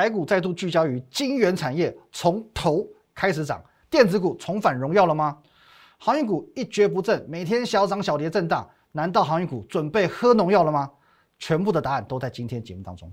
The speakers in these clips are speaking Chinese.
台股再度聚焦于晶圆产业，从头开始涨，电子股重返荣耀了吗？航运股一蹶不振，每天小涨小跌震荡，难道航运股准备喝农药了吗？全部的答案都在今天节目当中。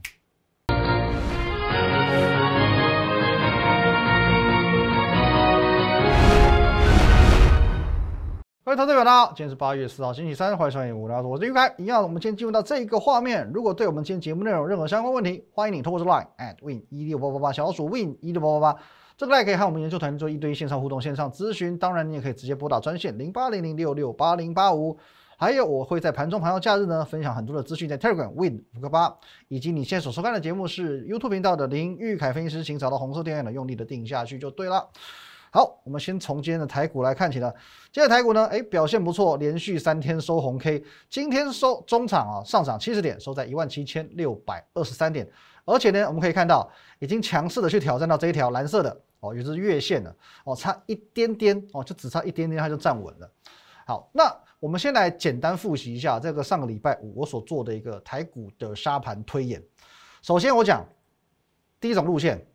各位投资者，大家好，今天是八月四号，星期三，欢迎收看五聊我是玉开。一样，我们先进入到这一个画面。如果对我们今天节目内容任何相关问题，欢迎你通过这 Line at win 一六八八八小老鼠 win 一六八八八，这个 Line 可以和我们研究团队做一对一线上互动、线上咨询。当然，你也可以直接拨打专线零八零零六六八零八五。还有，我会在盘中、盘后、假日呢，分享很多的资讯在 Telegram win 五个八，以及你现在所收看的节目是 YouTube 频道的林玉凯分析师，请找到红色电源的，用力的定下去就对了。好，我们先从今天的台股来看起了。今天台股呢，哎，表现不错，连续三天收红 K。今天收中场啊，上涨七十点，收在一万七千六百二十三点。而且呢，我们可以看到，已经强势的去挑战到这一条蓝色的哦，也是月线了哦，差一点点哦，就只差一点点，它就站稳了。好，那我们先来简单复习一下这个上个礼拜五我所做的一个台股的沙盘推演。首先我讲第一种路线，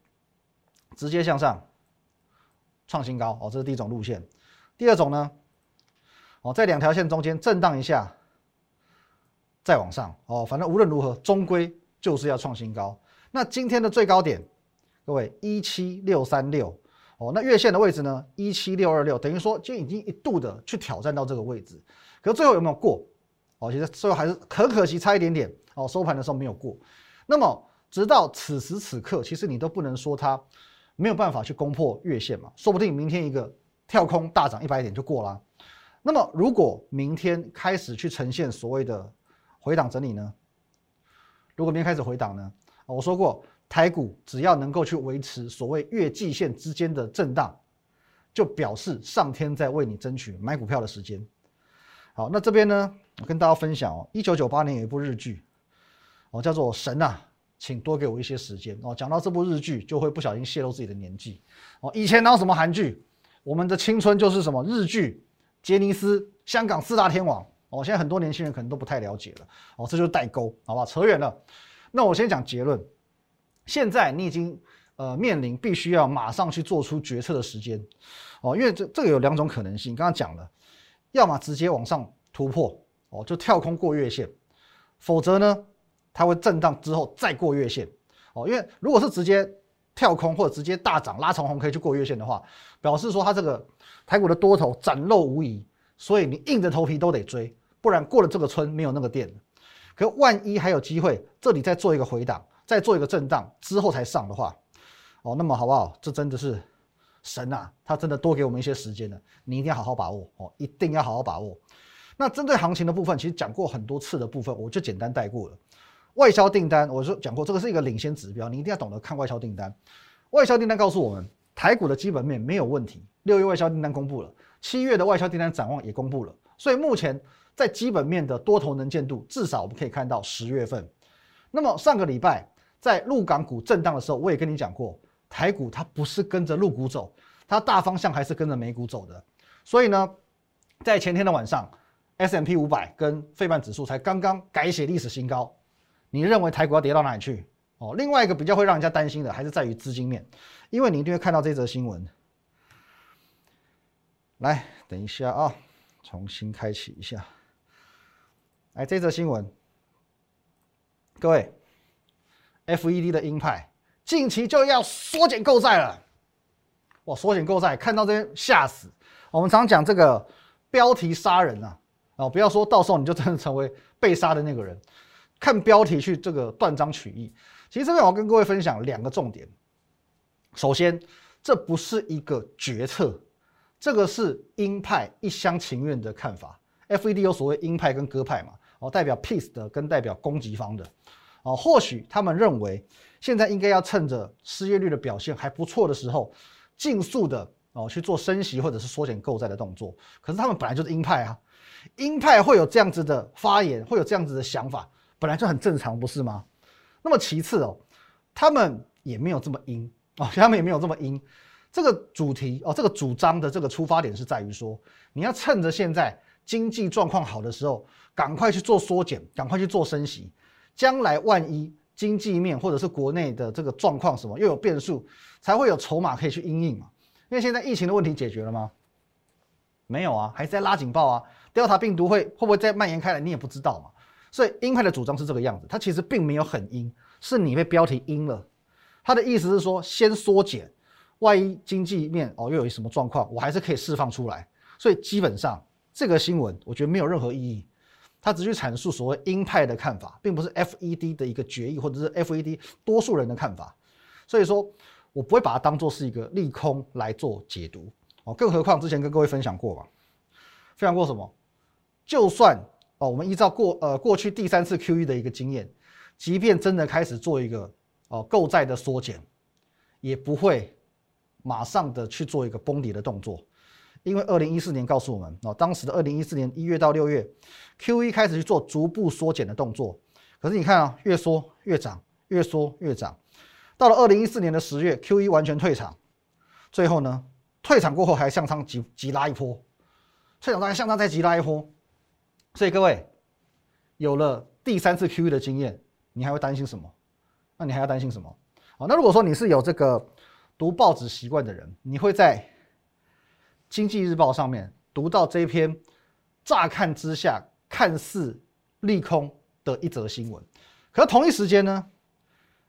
直接向上。创新高哦，这是第一种路线。第二种呢，哦，在两条线中间震荡一下，再往上哦，反正无论如何，终归就是要创新高。那今天的最高点，各位一七六三六哦，那月线的位置呢一七六二六，等于说今天已经一度的去挑战到这个位置，可是最后有没有过？哦，其实最后还是很可惜，差一点点哦，收盘的时候没有过。那么直到此时此刻，其实你都不能说它。没有办法去攻破月线嘛？说不定明天一个跳空大涨一百点就过了。那么如果明天开始去呈现所谓的回档整理呢？如果明天开始回档呢？我说过，台股只要能够去维持所谓月季线之间的震荡，就表示上天在为你争取买股票的时间。好，那这边呢，我跟大家分享哦，一九九八年有一部日剧，哦，叫做《神啊》。请多给我一些时间哦。讲到这部日剧，就会不小心泄露自己的年纪哦。以前哪有什么韩剧？我们的青春就是什么日剧、杰尼斯、香港四大天王哦。现在很多年轻人可能都不太了解了哦。这就是代沟，好吧？扯远了。那我先讲结论。现在你已经呃面临必须要马上去做出决策的时间哦，因为这这个有两种可能性。刚刚讲了，要么直接往上突破哦，就跳空过月线，否则呢？它会震荡之后再过月线，哦，因为如果是直接跳空或者直接大涨拉长红 K 去过月线的话，表示说它这个台股的多头展露无遗，所以你硬着头皮都得追，不然过了这个村没有那个店。可万一还有机会，这里再做一个回档，再做一个震荡之后才上的话，哦，那么好不好？这真的是神啊！他真的多给我们一些时间了，你一定要好好把握哦，一定要好好把握。那针对行情的部分，其实讲过很多次的部分，我就简单带过了。外销订单，我说讲过，这个是一个领先指标，你一定要懂得看外销订单。外销订单告诉我们，台股的基本面没有问题。六月外销订单公布了，七月的外销订单展望也公布了，所以目前在基本面的多头能见度，至少我们可以看到十月份。那么上个礼拜在陆港股震荡的时候，我也跟你讲过，台股它不是跟着陆股走，它大方向还是跟着美股走的。所以呢，在前天的晚上，S M P 五百跟费半指数才刚刚改写历史新高。你认为台股要跌到哪里去？哦，另外一个比较会让人家担心的，还是在于资金面，因为你一定会看到这则新闻。来，等一下啊，重新开启一下。来，这则新闻，各位，FED 的鹰派近期就要缩减购债了。哇，缩减购债，看到这边吓死。我们常讲这个标题杀人啊，哦，不要说到时候你就真的成为被杀的那个人。看标题去这个断章取义，其实这边我要跟各位分享两个重点。首先，这不是一个决策，这个是鹰派一厢情愿的看法。FED 有所谓鹰派跟鸽派嘛，哦，代表 peace 的跟代表攻击方的，哦，或许他们认为现在应该要趁着失业率的表现还不错的时候，尽速的哦去做升息或者是缩减购债的动作。可是他们本来就是鹰派啊，鹰派会有这样子的发言，会有这样子的想法。本来就很正常，不是吗？那么其次哦，他们也没有这么阴哦，他们也没有这么阴。这个主题哦，这个主张的这个出发点是在于说，你要趁着现在经济状况好的时候，赶快去做缩减，赶快去做升息。将来万一经济面或者是国内的这个状况什么又有变数，才会有筹码可以去应应嘛。因为现在疫情的问题解决了吗？没有啊，还是在拉警报啊。调查病毒会会不会再蔓延开来，你也不知道嘛。所以鹰派的主张是这个样子，它其实并没有很鹰，是你被标题阴了。他的意思是说，先缩减，万一经济面哦又有什么状况，我还是可以释放出来。所以基本上这个新闻我觉得没有任何意义，他只去阐述所谓鹰派的看法，并不是 FED 的一个决议或者是 FED 多数人的看法。所以说我不会把它当做是一个利空来做解读哦。更何况之前跟各位分享过嘛，分享过什么？就算哦，我们依照过呃过去第三次 QE 的一个经验，即便真的开始做一个哦购债的缩减，也不会马上的去做一个崩底的动作，因为二零一四年告诉我们哦，当时的二零一四年一月到六月，QE 开始去做逐步缩减的动作，可是你看啊，越缩越涨，越缩越涨，到了二零一四年的十月，QE 完全退场，最后呢，退场过后还向上急急拉一波，退场大概向上再急拉一波。所以各位有了第三次 QE 的经验，你还会担心什么？那你还要担心什么？好，那如果说你是有这个读报纸习惯的人，你会在《经济日报》上面读到这篇乍看之下看似利空的一则新闻。可是同一时间呢，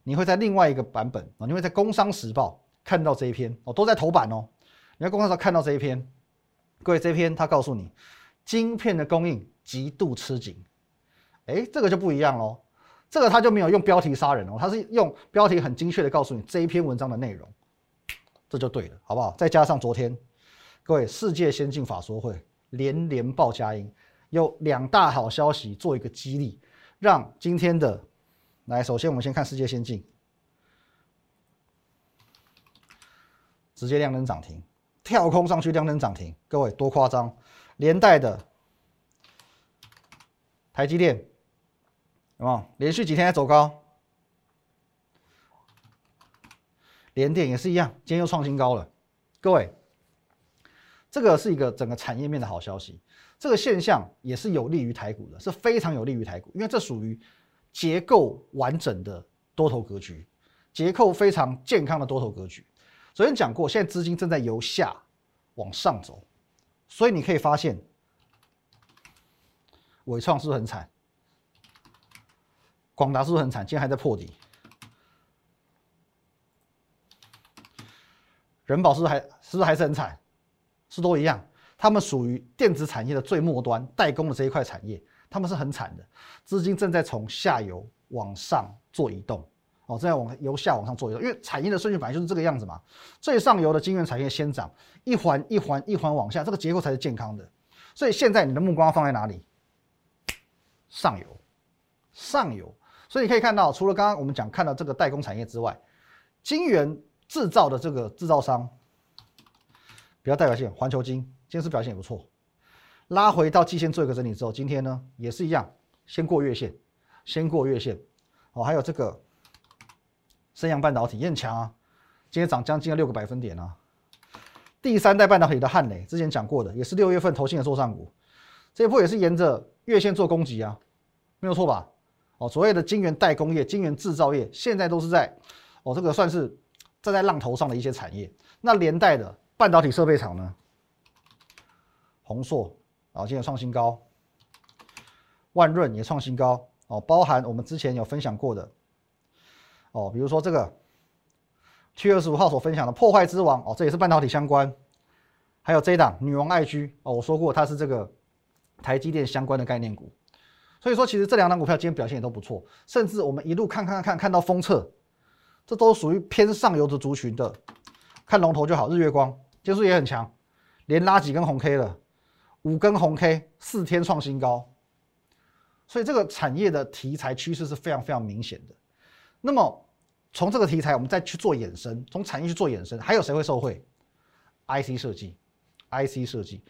你会在另外一个版本啊，你会在《工商时报》看到这一篇哦，都在头版哦。你在《工商时报》看到这一篇，各位这篇他告诉你，晶片的供应。极度吃紧，哎，这个就不一样喽。这个他就没有用标题杀人哦，他是用标题很精确的告诉你这一篇文章的内容，这就对了，好不好？再加上昨天各位世界先进法说会连连报佳音，有两大好消息做一个激励，让今天的来，首先我们先看世界先进，直接亮灯涨停，跳空上去亮灯涨停，各位多夸张，连带的。台积电，有没有连续几天在走高？联电也是一样，今天又创新高了。各位，这个是一个整个产业面的好消息，这个现象也是有利于台股的，是非常有利于台股，因为这属于结构完整的多头格局，结构非常健康的多头格局。昨天讲过，现在资金正在由下往上走，所以你可以发现。伟创是不是很惨？广达是不是很惨？今天还在破底。人保是不是还是不是还是很惨？是都一样，他们属于电子产业的最末端，代工的这一块产业，他们是很惨的。资金正在从下游往上做移动，哦，正在往由下往上做移动，因为产业的顺序本来就是这个样子嘛。最上游的晶圆产业先涨，一环一环一环往下，这个结构才是健康的。所以现在你的目光放在哪里？上游，上游，所以你可以看到，除了刚刚我们讲看到这个代工产业之外，晶圆制造的这个制造商比较代表性，环球晶今天是表现也不错，拉回到季线做一个整理之后，今天呢也是一样，先过月线，先过月线，哦，还有这个升阳半导体也很强啊，今天涨将近六个百分点啊，第三代半导体的汉磊之前讲过的，也是六月份投信的做上股，这一波也是沿着月线做攻击啊。没有错吧？哦，所谓的晶圆代工业、晶圆制造业，现在都是在哦，这个算是站在浪头上的一些产业。那连带的半导体设备厂呢？宏硕啊，今天创新高，万润也创新高哦，包含我们之前有分享过的哦，比如说这个七月二十五号所分享的破坏之王哦，这也是半导体相关。还有这一档女王爱居哦，我说过它是这个台积电相关的概念股。所以说，其实这两档股票今天表现也都不错，甚至我们一路看看看看到封测，这都属于偏上游的族群的。看龙头就好，日月光技术也很强，连拉几根红 K 了，五根红 K，四天创新高。所以这个产业的题材趋势是非常非常明显的。那么从这个题材，我们再去做衍生，从产业去做衍生，还有谁会受惠？IC 设计，IC 设计。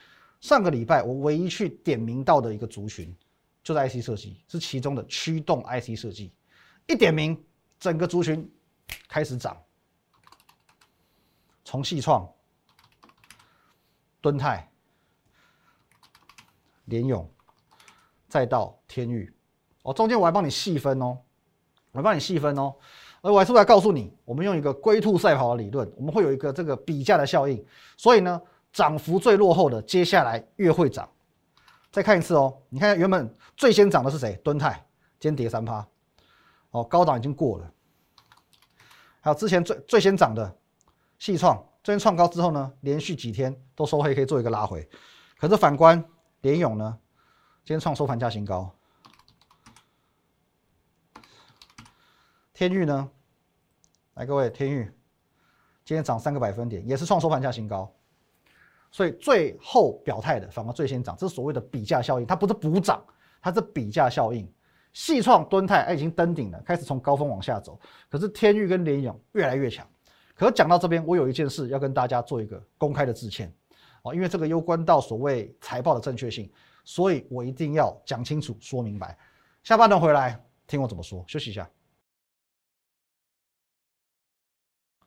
上个礼拜我唯一去点名到的一个族群。就是 IC 设计是其中的驱动 IC 设计，一点名，整个族群开始涨，从细创、敦泰、联勇，再到天域，哦，中间我还帮你细分哦，我帮你细分哦。而我还是来告诉你，我们用一个龟兔赛跑的理论，我们会有一个这个比价的效应。所以呢，涨幅最落后的，接下来越会涨。再看一次哦，你看原本最先涨的是谁？敦泰，今天跌三趴。哦，高档已经过了。还有之前最最先涨的细创，最近创高之后呢，连续几天都收黑，可以做一个拉回。可是反观联勇呢，今天创收盘价新高。天域呢？来，各位，天域今天涨三个百分点，也是创收盘价新高。所以最后表态的反而最先涨，这是所谓的比价效应，它不是补涨，它是比价效应。细创、敦泰已经登顶了，开始从高峰往下走。可是天域跟联勇越来越强。可讲到这边，我有一件事要跟大家做一个公开的致歉哦，因为这个攸关到所谓财报的正确性，所以我一定要讲清楚、说明白。下半段回来听我怎么说，休息一下。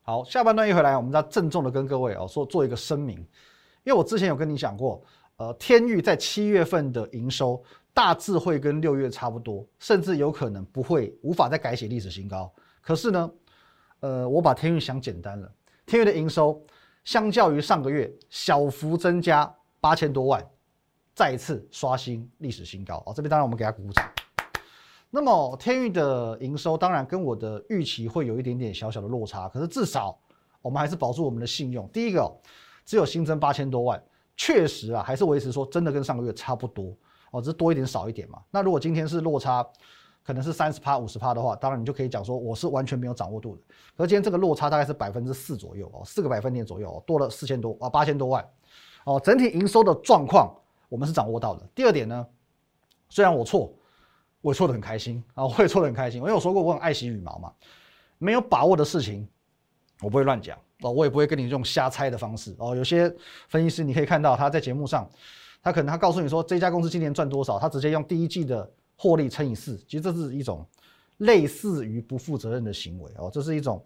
好，下半段一回来，我们要郑重的跟各位哦说做一个声明，因为我之前有跟你讲过，呃，天域在七月份的营收大致会跟六月差不多，甚至有可能不会无法再改写历史新高。可是呢，呃，我把天域想简单了，天域的营收相较于上个月小幅增加八千多万，再一次刷新历史新高哦。这边当然我们给他鼓鼓掌。那么天域的营收当然跟我的预期会有一点点小小的落差，可是至少我们还是保住我们的信用。第一个，只有新增八千多万，确实啊，还是维持说真的跟上个月差不多哦，只是多一点少一点嘛。那如果今天是落差可能是三十趴五十趴的话，当然你就可以讲说我是完全没有掌握度的。而今天这个落差大概是百分之四左右哦，四个百分点左右哦，多了四千多啊，八千多万哦，整体营收的状况我们是掌握到的。第二点呢，虽然我错。我错的很开心啊！我也错的很开心，因为我说过我很爱惜羽毛嘛，没有把握的事情，我不会乱讲哦，我也不会跟你用瞎猜的方式哦。有些分析师你可以看到他在节目上，他可能他告诉你说这家公司今年赚多少，他直接用第一季的获利乘以四，其实这是一种类似于不负责任的行为哦，这是一种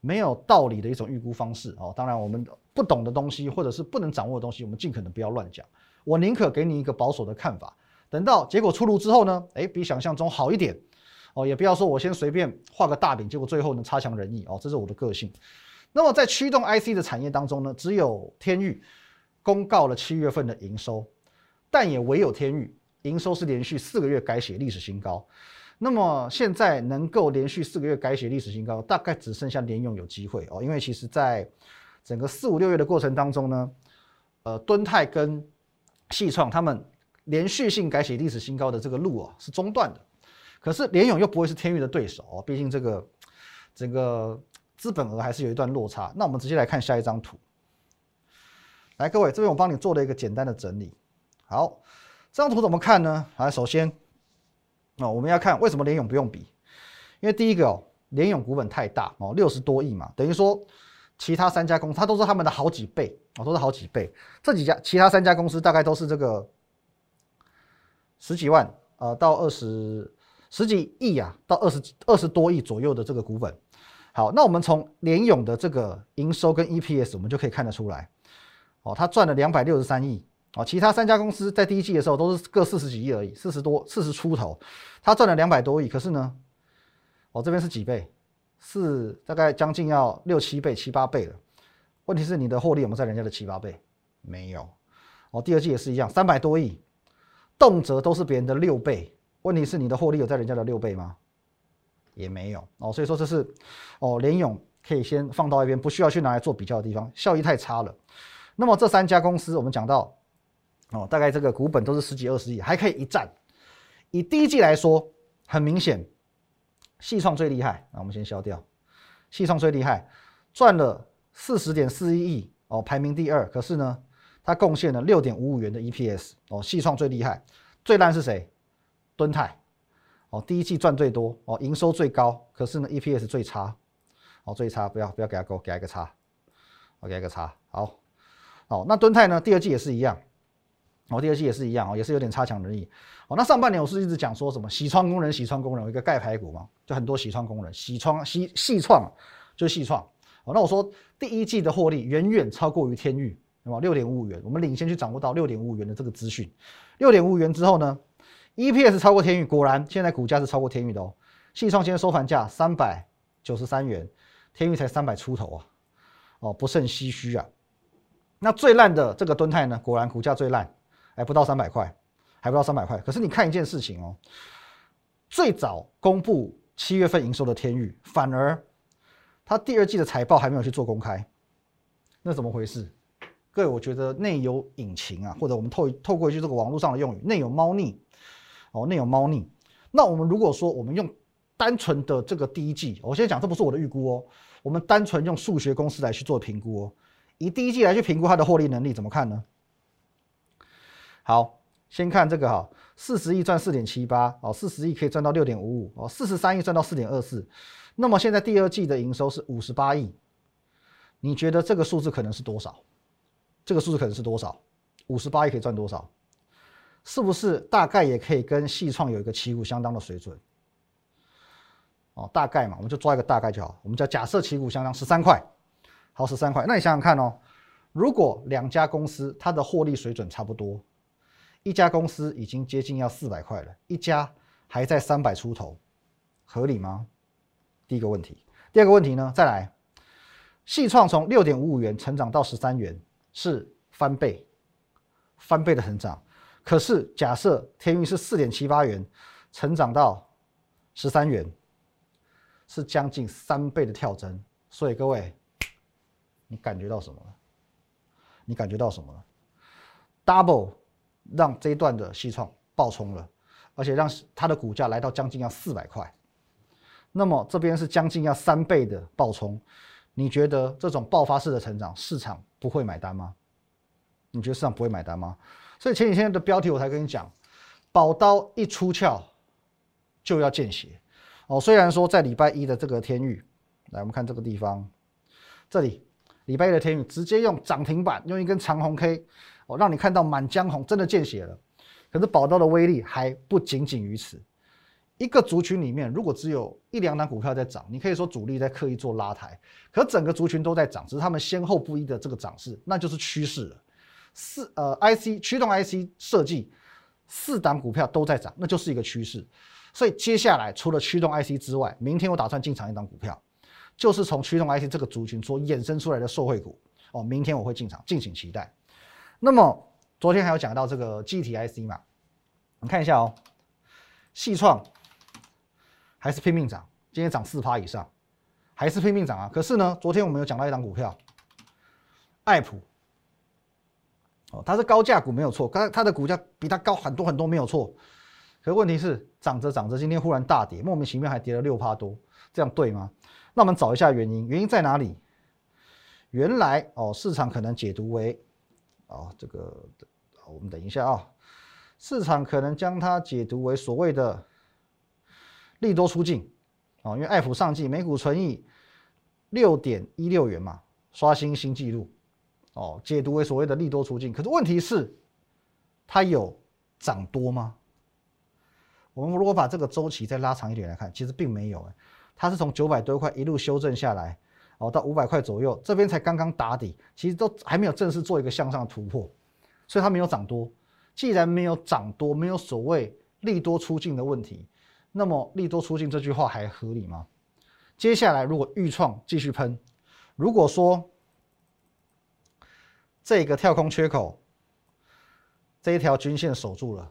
没有道理的一种预估方式哦。当然，我们不懂的东西或者是不能掌握的东西，我们尽可能不要乱讲。我宁可给你一个保守的看法。等到结果出炉之后呢，哎，比想象中好一点，哦，也不要说我先随便画个大饼，结果最后呢差强人意哦，这是我的个性。那么在驱动 IC 的产业当中呢，只有天域公告了七月份的营收，但也唯有天域营收是连续四个月改写历史新高。那么现在能够连续四个月改写历史新高，大概只剩下联用有机会哦，因为其实在整个四五六月的过程当中呢，呃，敦泰跟细创他们。连续性改写历史新高的这个路啊是中断的，可是联勇又不会是天域的对手哦，毕竟这个整个资本额还是有一段落差。那我们直接来看下一张图，来各位这边我帮你做了一个简单的整理。好，这张图怎么看呢？来，首先哦我们要看为什么联勇不用比，因为第一个哦联勇股本太大哦六十多亿嘛，等于说其他三家公司它都是他们的好几倍哦，都是好几倍。这几家其他三家公司大概都是这个。十几万呃到二十十几亿啊，到二十二十多亿左右的这个股本。好，那我们从联勇的这个营收跟 EPS，我们就可以看得出来，哦，它赚了两百六十三亿哦，其他三家公司在第一季的时候都是各四十几亿而已，四十多四十出头，它赚了两百多亿，可是呢，哦这边是几倍？是大概将近要六七倍、七八倍了。问题是你的获利有没有在人家的七八倍？没有。哦，第二季也是一样，三百多亿。动辄都是别人的六倍，问题是你的获利有在人家的六倍吗？也没有哦，所以说这是哦联勇可以先放到一边，不需要去拿来做比较的地方，效益太差了。那么这三家公司我们讲到哦，大概这个股本都是十几二十亿，还可以一战。以第一季来说，很明显，细创最厉害，那我们先消掉，细创最厉害，赚了四十点四一亿哦，排名第二。可是呢？它贡献了六点五五元的 EPS 哦，细创最厉害，最烂是谁？敦泰哦，第一季赚最多哦，营收最高，可是呢 EPS 最差哦，最差不要不要给它勾，给它一个叉，我给它一个叉，好，好，那敦泰呢？第二季也是一样，哦，第二季也是一样哦，也是有点差强人意哦。那上半年我是一直讲说什么洗窗工人，洗窗工人，有一个盖排骨嘛，就很多洗窗工人，洗窗洗细创就是细创哦。那我说第一季的获利远远超过于天域。那么六点五五元，我们领先去掌握到六点五五元的这个资讯。六点五五元之后呢，EPS 超过天域，果然现在股价是超过天域的哦。信创今天收盘价三百九十三元，天域才三百出头啊，哦，不胜唏嘘啊。那最烂的这个敦泰呢，果然股价最烂，还不到三百块，还不到三百块。可是你看一件事情哦，最早公布七月份营收的天域，反而它第二季的财报还没有去做公开，那怎么回事？各位，我觉得内有隐情啊，或者我们透透过一句这个网络上的用语，内有猫腻哦，内有猫腻。那我们如果说我们用单纯的这个第一季，我先讲，这不是我的预估哦，我们单纯用数学公式来去做评估哦，以第一季来去评估它的获利能力，怎么看呢？好，先看这个哈，四十亿赚四点七八哦，四十亿可以赚到六点五五哦，四十三亿赚到四点二四，那么现在第二季的营收是五十八亿，你觉得这个数字可能是多少？这个数字可能是多少？五十八亿可以赚多少？是不是大概也可以跟细创有一个旗鼓相当的水准？哦，大概嘛，我们就抓一个大概就好。我们叫假设旗鼓相当，十三块，好，十三块。那你想想看哦，如果两家公司它的获利水准差不多，一家公司已经接近要四百块了，一家还在三百出头，合理吗？第一个问题。第二个问题呢？再来，细创从六点五五元成长到十三元。是翻倍，翻倍的成长。可是假设天运是四点七八元，成长到十三元，是将近三倍的跳增。所以各位，你感觉到什么了？你感觉到什么了？Double 让这一段的西创爆冲了，而且让它的股价来到将近要四百块。那么这边是将近要三倍的爆冲。你觉得这种爆发式的成长，市场不会买单吗？你觉得市场不会买单吗？所以前几天的标题我才跟你讲，宝刀一出鞘就要见血哦。虽然说在礼拜一的这个天域，来我们看这个地方，这里礼拜一的天域直接用涨停板，用一根长红 K 哦，让你看到满江红，真的见血了。可是宝刀的威力还不仅仅于此。一个族群里面，如果只有一两档股票在涨，你可以说主力在刻意做拉抬，可整个族群都在涨，只是他们先后不一的这个涨势，那就是趋势了。四呃，IC 驱动 IC 设计四档股票都在涨，那就是一个趋势。所以接下来除了驱动 IC 之外，明天我打算进场一档股票，就是从驱动 IC 这个族群所衍生出来的受惠股哦，明天我会进场，敬请期待。那么昨天还有讲到这个 G T I C 嘛，你看一下哦，细创。还是拼命涨，今天涨四趴以上，还是拼命涨啊！可是呢，昨天我们有讲到一档股票，爱普，哦，它是高价股没有错，它它的股价比它高很多很多没有错，可问题是涨着涨着，今天忽然大跌，莫名其妙还跌了六趴多，这样对吗？那我们找一下原因，原因在哪里？原来哦，市场可能解读为，哦，这个，我们等一下啊，市场可能将它解读为所谓的。利多出境，哦，因为爱普上季每股存益六点一六元嘛，刷新新纪录，哦，解读为所谓的利多出境。可是问题是，它有涨多吗？我们如果把这个周期再拉长一点来看，其实并没有，哎，它是从九百多块一路修正下来，哦，到五百块左右，这边才刚刚打底，其实都还没有正式做一个向上的突破，所以它没有涨多。既然没有涨多，没有所谓利多出境的问题。那么利多出境这句话还合理吗？接下来如果预创继续喷，如果说这个跳空缺口这一条均线守住了，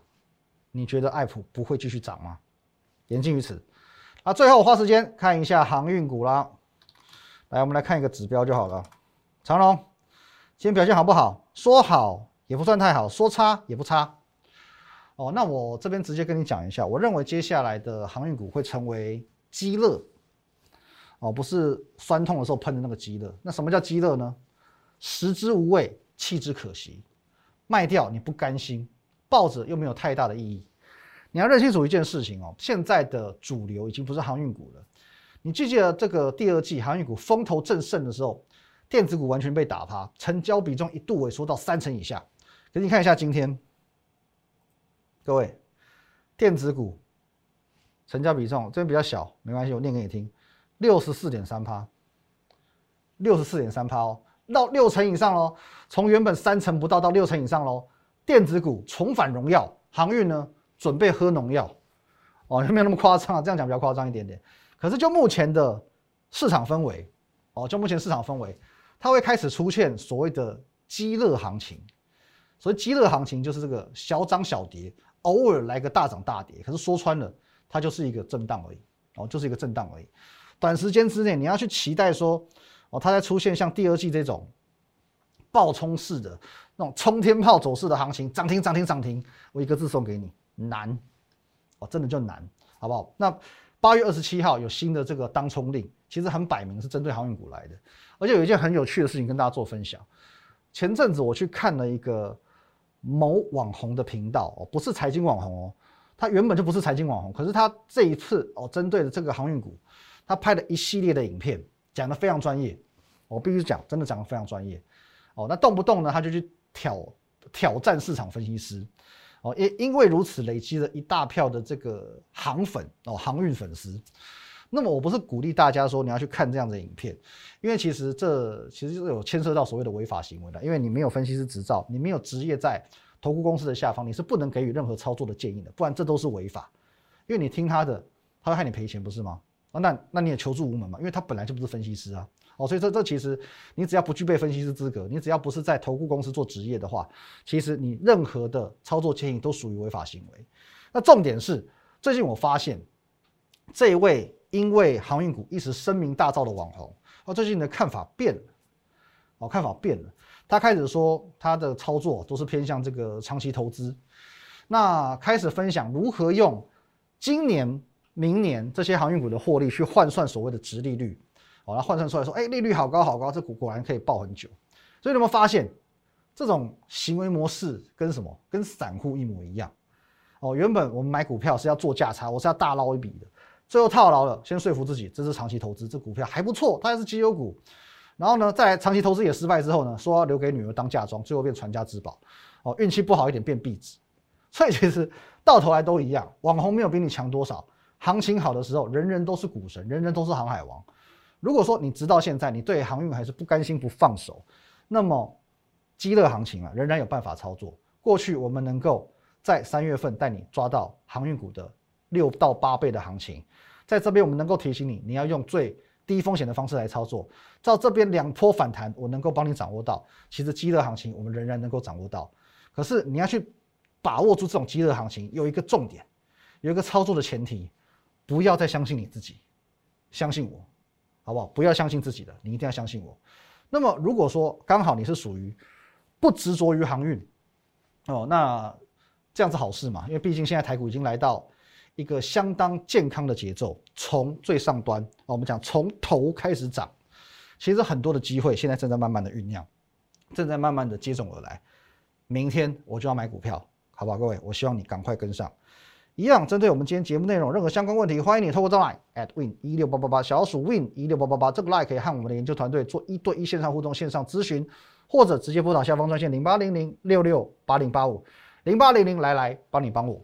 你觉得爱普不会继续涨吗？言尽于此。啊，最后我花时间看一下航运股啦。来，我们来看一个指标就好了。长龙今天表现好不好？说好也不算太好，说差也不差。哦，那我这边直接跟你讲一下，我认为接下来的航运股会成为鸡肋，哦，不是酸痛的时候喷的那个鸡肋。那什么叫鸡肋呢？食之无味，弃之可惜，卖掉你不甘心，抱着又没有太大的意义。你要认清楚一件事情哦，现在的主流已经不是航运股了。你记不记得这个第二季航运股风头正盛的时候，电子股完全被打趴，成交比重一度萎缩到三成以下。可是你看一下今天。各位，电子股成交比重这边比较小，没关系，我念给你听，六十四点三趴，六十四点三趴哦，到六成以上喽，从原本三成不到到六成以上喽，电子股重返荣耀，航运呢准备喝农药，哦，没有那么夸张啊，这样讲比较夸张一点点。可是就目前的市场氛围，哦，就目前市场氛围，它会开始出现所谓的激热行情。所以激热行情就是这个小涨小跌，偶尔来个大涨大跌。可是说穿了，它就是一个震荡而已，哦，就是一个震荡而已。短时间之内，你要去期待说，哦，它在出现像第二季这种爆冲式的那种冲天炮走势的行情，涨停涨停涨停，我一个字送给你，难，哦，真的就难，好不好？那八月二十七号有新的这个当冲令，其实很摆明是针对航运股来的。而且有一件很有趣的事情跟大家做分享，前阵子我去看了一个。某网红的频道哦，不是财经网红哦，他原本就不是财经网红，可是他这一次哦，针对的这个航运股，他拍了一系列的影片，讲的非常专业，我必须讲，真的讲的非常专业哦。那动不动呢，他就去挑挑战市场分析师哦，因因为如此累积了一大票的这个航粉哦，航运粉丝。那么我不是鼓励大家说你要去看这样的影片，因为其实这其实是有牵涉到所谓的违法行为的，因为你没有分析师执照，你没有职业在投顾公司的下方，你是不能给予任何操作的建议的，不然这都是违法。因为你听他的，他会害你赔钱，不是吗？啊，那那你也求助无门嘛，因为他本来就不是分析师啊，哦，所以这这其实你只要不具备分析师资格，你只要不是在投顾公司做职业的话，其实你任何的操作建议都属于违法行为。那重点是，最近我发现这一位。因为航运股一时声名大噪的网红，哦，最近的看法变了，哦，看法变了。他开始说他的操作都是偏向这个长期投资，那开始分享如何用今年、明年这些航运股的获利去换算所谓的值利率，哦，那换算出来说，哎，利率好高好高，这股果然可以爆很久。所以你有没有发现，这种行为模式跟什么？跟散户一模一样。哦，原本我们买股票是要做价差，我是要大捞一笔的。最后套牢了，先说服自己这是长期投资，这股票还不错，它还是绩优股。然后呢，在长期投资也失败之后呢，说要留给女儿当嫁妆，最后变传家之宝。哦，运气不好一点变壁纸。所以其实到头来都一样，网红没有比你强多少。行情好的时候，人人都是股神，人人都是航海王。如果说你直到现在你对航运还是不甘心不放手，那么激乐行情啊，仍然有办法操作。过去我们能够在三月份带你抓到航运股的。六到八倍的行情，在这边我们能够提醒你，你要用最低风险的方式来操作。照这边两波反弹，我能够帮你掌握到。其实激热行情我们仍然能够掌握到，可是你要去把握住这种激热行情，有一个重点，有一个操作的前提，不要再相信你自己，相信我，好不好？不要相信自己的，你一定要相信我。那么如果说刚好你是属于不执着于航运哦，那这样子好事嘛？因为毕竟现在台股已经来到。一个相当健康的节奏，从最上端我们讲从头开始涨，其实很多的机会现在正在慢慢的酝酿，正在慢慢的接踵而来。明天我就要买股票，好不好？各位，我希望你赶快跟上。一样，针对我们今天节目内容任何相关问题，欢迎你透过这 line at win 一六八八八小鼠 win 一六八八八这个 line 可以和我们的研究团队做一对一线上互动、线上咨询，或者直接拨打下方专线零八零零六六八零八五零八零零来来帮你帮我。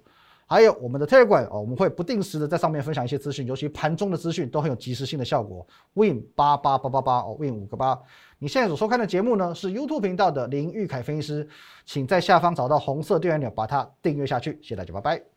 还有我们的 Telegram 哦，我们会不定时的在上面分享一些资讯，尤其盘中的资讯都很有及时性的效果。Win 八八八八八哦，Win 五个八。你现在所收看的节目呢是 YouTube 频道的林玉凯分析师，请在下方找到红色订阅钮，把它订阅下去。谢谢大家，拜拜。